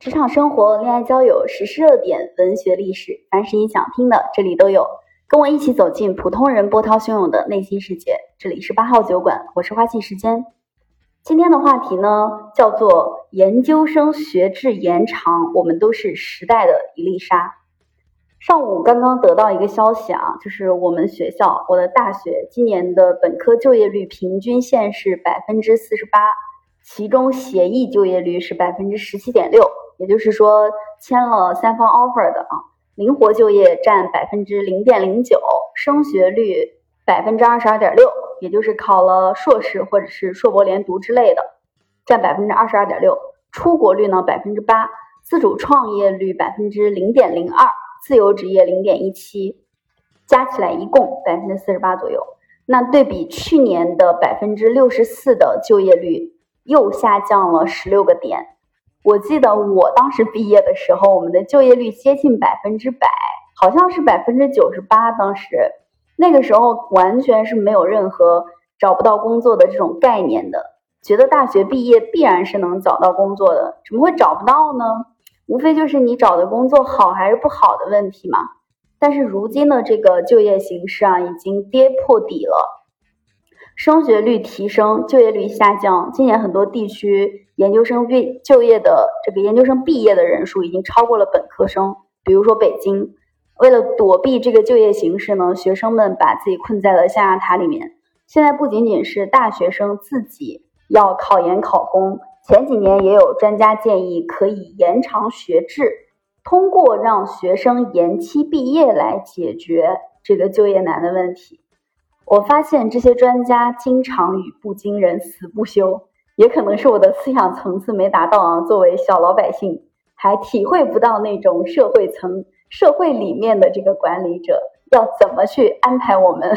职场生活、恋爱交友、时事热点、文学历史，凡是你想听的，这里都有。跟我一起走进普通人波涛汹涌的内心世界。这里是八号酒馆，我是花季时间。今天的话题呢，叫做研究生学制延长，我们都是时代的一粒沙。上午刚刚得到一个消息啊，就是我们学校，我的大学今年的本科就业率平均线是百分之四十八，其中协议就业率是百分之十七点六。也就是说，签了三方 offer 的啊，灵活就业占百分之零点零九，升学率百分之二十二点六，也就是考了硕士或者是硕博连读之类的，占百分之二十二点六，出国率呢百分之八，自主创业率百分之零点零二，自由职业零点一七，加起来一共百分之四十八左右。那对比去年的百分之六十四的就业率，又下降了十六个点。我记得我当时毕业的时候，我们的就业率接近百分之百，好像是百分之九十八。当时那个时候完全是没有任何找不到工作的这种概念的，觉得大学毕业必然是能找到工作的，怎么会找不到呢？无非就是你找的工作好还是不好的问题嘛。但是如今的这个就业形势啊，已经跌破底了。升学率提升，就业率下降。今年很多地区研究生毕就业的这个研究生毕业的人数已经超过了本科生。比如说北京，为了躲避这个就业形势呢，学生们把自己困在了象牙塔里面。现在不仅仅是大学生自己要考研考公，前几年也有专家建议可以延长学制，通过让学生延期毕业来解决这个就业难的问题。我发现这些专家经常语不惊人死不休，也可能是我的思想层次没达到啊。作为小老百姓，还体会不到那种社会层、社会里面的这个管理者要怎么去安排我们，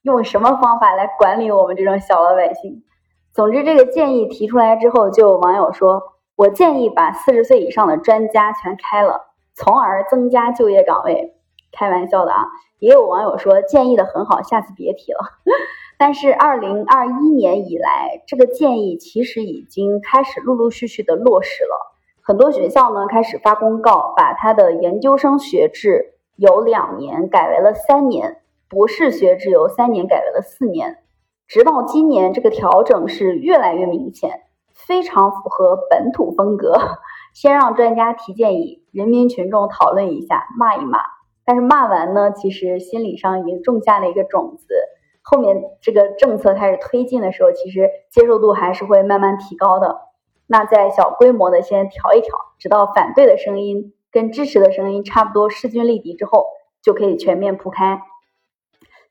用什么方法来管理我们这种小老百姓。总之，这个建议提出来之后，就有网友说：“我建议把四十岁以上的专家全开了，从而增加就业岗位。”开玩笑的啊。也有网友说建议的很好，下次别提了。但是二零二一年以来，这个建议其实已经开始陆陆续续的落实了。很多学校呢开始发公告，把它的研究生学制由两年改为了三年，博士学制由三年改为了四年。直到今年，这个调整是越来越明显，非常符合本土风格。先让专家提建议，人民群众讨论一下，骂一骂。但是骂完呢，其实心理上已经种下了一个种子，后面这个政策开始推进的时候，其实接受度还是会慢慢提高的。那在小规模的先调一调，直到反对的声音跟支持的声音差不多势均力敌之后，就可以全面铺开。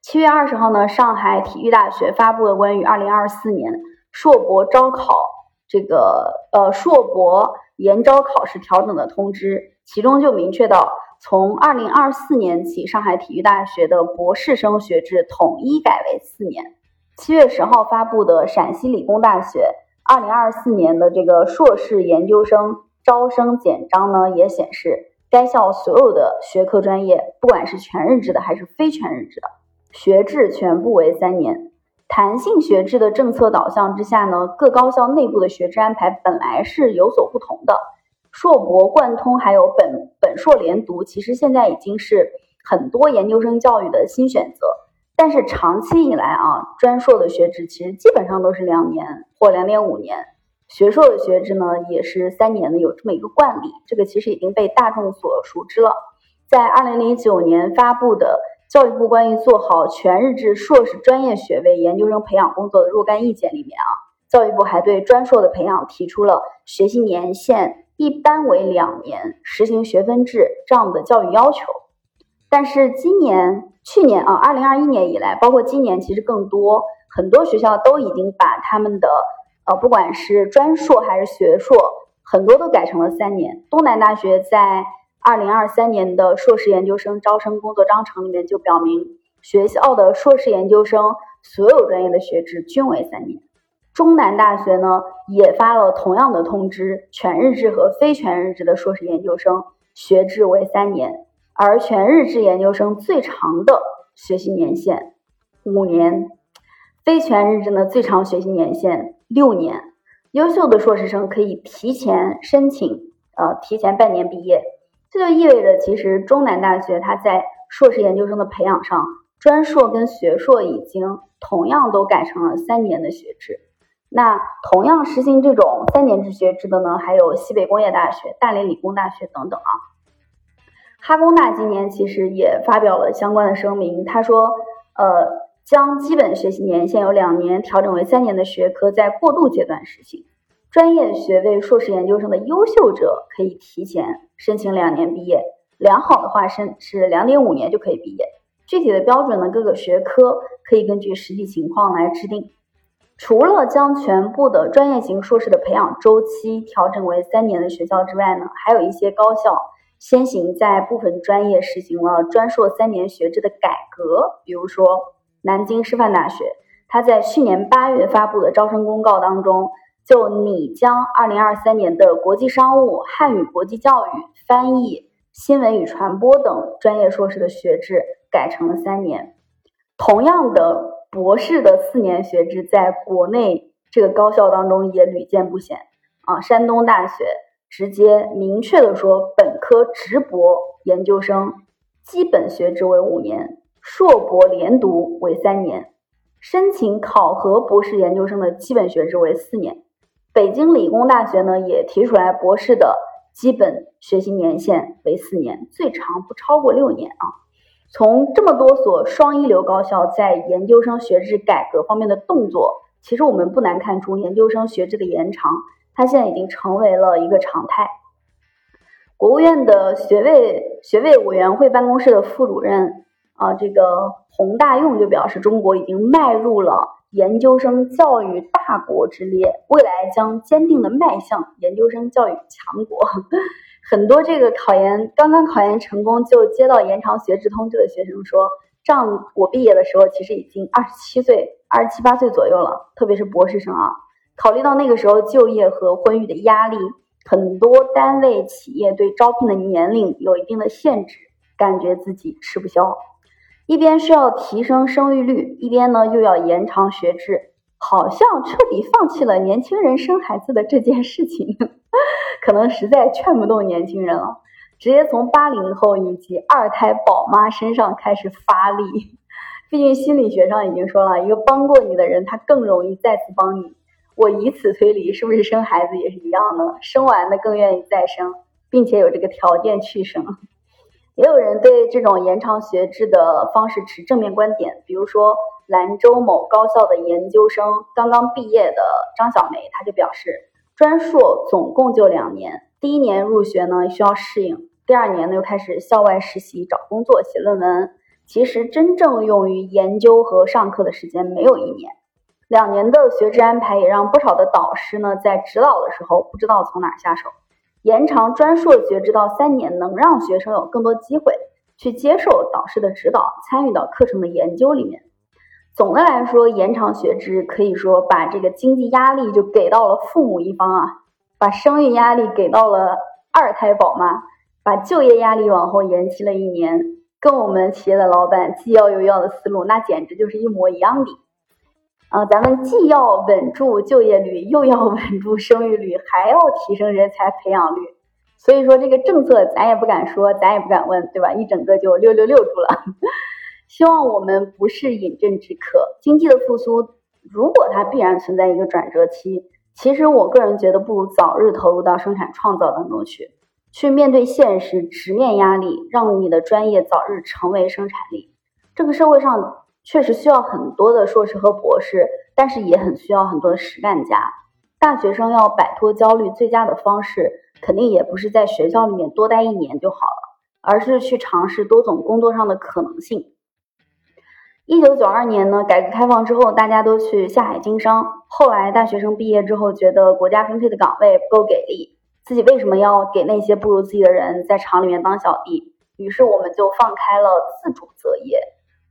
七月二十号呢，上海体育大学发布了关于二零二四年硕博招考这个呃硕博研招考试调整的通知，其中就明确到。从二零二四年起，上海体育大学的博士生学制统一改为四年。七月十号发布的陕西理工大学二零二四年的这个硕士研究生招生简章呢，也显示，该校所有的学科专业，不管是全日制的还是非全日制的，学制全部为三年。弹性学制的政策导向之下呢，各高校内部的学制安排本来是有所不同的。硕博贯通还有本本硕连读，其实现在已经是很多研究生教育的新选择。但是长期以来啊，专硕的学制其实基本上都是两年或两点五年，学硕的学制呢也是三年的，有这么一个惯例。这个其实已经被大众所熟知了。在二零零九年发布的教育部关于做好全日制硕士专业学位研究生培养工作的若干意见里面啊，教育部还对专硕的培养提出了学习年限。一般为两年，实行学分制这样的教育要求。但是今年、去年啊，二零二一年以来，包括今年，其实更多很多学校都已经把他们的呃，不管是专硕还是学硕，很多都改成了三年。东南大学在二零二三年的硕士研究生招生工作章程里面就表明，学校的硕士研究生所有专业的学制均为三年。中南大学呢也发了同样的通知，全日制和非全日制的硕士研究生学制为三年，而全日制研究生最长的学习年限五年，非全日制呢最长学习年限六年。优秀的硕士生可以提前申请呃提前半年毕业。这就意味着，其实中南大学它在硕士研究生的培养上，专硕跟学硕已经同样都改成了三年的学制。那同样实行这种三年制学制的呢，还有西北工业大学、大连理工大学等等啊。哈工大今年其实也发表了相关的声明，他说，呃，将基本学习年限由两年调整为三年的学科在过渡阶段实行，专业学位硕士研究生的优秀者可以提前申请两年毕业，良好的话申是两点五年就可以毕业。具体的标准呢，各个学科可以根据实际情况来制定。除了将全部的专业型硕士的培养周期调整为三年的学校之外呢，还有一些高校先行在部分专业实行了专硕三年学制的改革。比如说南京师范大学，它在去年八月发布的招生公告当中，就拟将二零二三年的国际商务、汉语国际教育、翻译、新闻与传播等专业硕士的学制改成了三年。同样的。博士的四年学制在国内这个高校当中也屡见不鲜啊！山东大学直接明确的说，本科直博研究生基本学制为五年，硕博连读为三年，申请考核博士研究生的基本学制为四年。北京理工大学呢也提出来，博士的基本学习年限为四年，最长不超过六年啊。从这么多所双一流高校在研究生学制改革方面的动作，其实我们不难看出，研究生学制的延长，它现在已经成为了一个常态。国务院的学位学位委员会办公室的副主任啊，这个洪大用就表示，中国已经迈入了研究生教育大国之列，未来将坚定的迈向研究生教育强国。很多这个考研刚刚考研成功就接到延长学制通知的学生说，这样我毕业的时候其实已经二十七岁、二十七八岁左右了，特别是博士生啊。考虑到那个时候就业和婚育的压力，很多单位企业对招聘的年龄有一定的限制，感觉自己吃不消。一边是要提升生育率，一边呢又要延长学制。好像彻底放弃了年轻人生孩子的这件事情，可能实在劝不动年轻人了，直接从八零后以及二胎宝妈身上开始发力。毕竟心理学上已经说了一个帮过你的人，他更容易再次帮你。我以此推理，是不是生孩子也是一样的？生完的更愿意再生，并且有这个条件去生。也有人对这种延长学制的方式持正面观点，比如说。兰州某高校的研究生刚刚毕业的张小梅，她就表示，专硕总共就两年，第一年入学呢需要适应，第二年呢又开始校外实习、找工作、写论文。其实真正用于研究和上课的时间没有一年，两年的学制安排也让不少的导师呢在指导的时候不知道从哪下手。延长专硕学制到三年，能让学生有更多机会去接受导师的指导，参与到课程的研究里面。总的来说，延长学制可以说把这个经济压力就给到了父母一方啊，把生育压力给到了二胎宝妈，把就业压力往后延期了一年，跟我们企业的老板既要又要的思路，那简直就是一模一样的。啊，咱们既要稳住就业率，又要稳住生育率，还要提升人才培养率。所以说，这个政策咱也不敢说，咱也不敢问，对吧？一整个就六六六住了。希望我们不是饮鸩止渴。经济的复苏，如果它必然存在一个转折期，其实我个人觉得，不如早日投入到生产创造当中去，去面对现实，直面压力，让你的专业早日成为生产力。这个社会上确实需要很多的硕士和博士，但是也很需要很多的实干家。大学生要摆脱焦虑，最佳的方式肯定也不是在学校里面多待一年就好了，而是去尝试多种工作上的可能性。一九九二年呢，改革开放之后，大家都去下海经商。后来大学生毕业之后，觉得国家分配的岗位不够给力，自己为什么要给那些不如自己的人在厂里面当小弟？于是我们就放开了自主择业。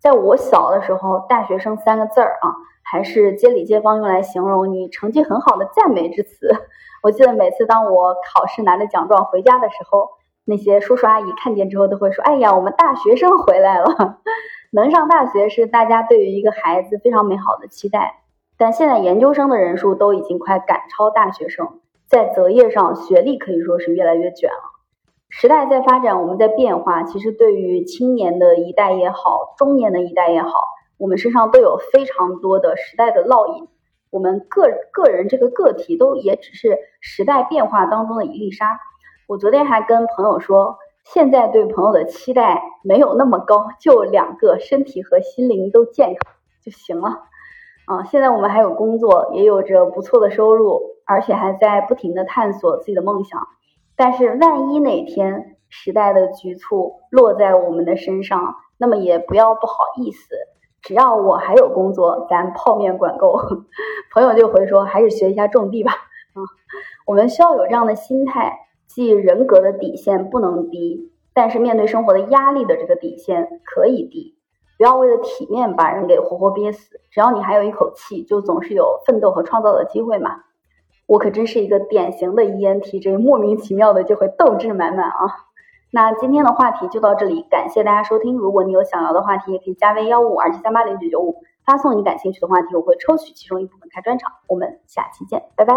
在我小的时候，大学生三个字儿啊，还是街里街坊用来形容你成绩很好的赞美之词。我记得每次当我考试拿着奖状回家的时候，那些叔叔阿姨看见之后都会说：“哎呀，我们大学生回来了。” 能上大学是大家对于一个孩子非常美好的期待，但现在研究生的人数都已经快赶超大学生，在择业上，学历可以说是越来越卷了。时代在发展，我们在变化，其实对于青年的一代也好，中年的一代也好，我们身上都有非常多的时代的烙印。我们个个人这个个体都也只是时代变化当中的一粒沙。我昨天还跟朋友说，现在对朋友的期待没有那么高，就两个，身体和心灵都健康就行了。啊，现在我们还有工作，也有着不错的收入，而且还在不停的探索自己的梦想。但是万一哪天时代的局促落在我们的身上，那么也不要不好意思。只要我还有工作，咱泡面管够。朋友就回说，还是学一下种地吧。啊，我们需要有这样的心态，即人格的底线不能低，但是面对生活的压力的这个底线可以低。不要为了体面把人给活活憋死。只要你还有一口气，就总是有奋斗和创造的机会嘛。我可真是一个典型的 ENTJ，莫名其妙的就会斗志满满啊。那今天的话题就到这里，感谢大家收听。如果你有想聊的话题，也可以加微幺五二七三八零九九五，发送你感兴趣的话题，我会抽取其中一部分开专场。我们下期见，拜拜。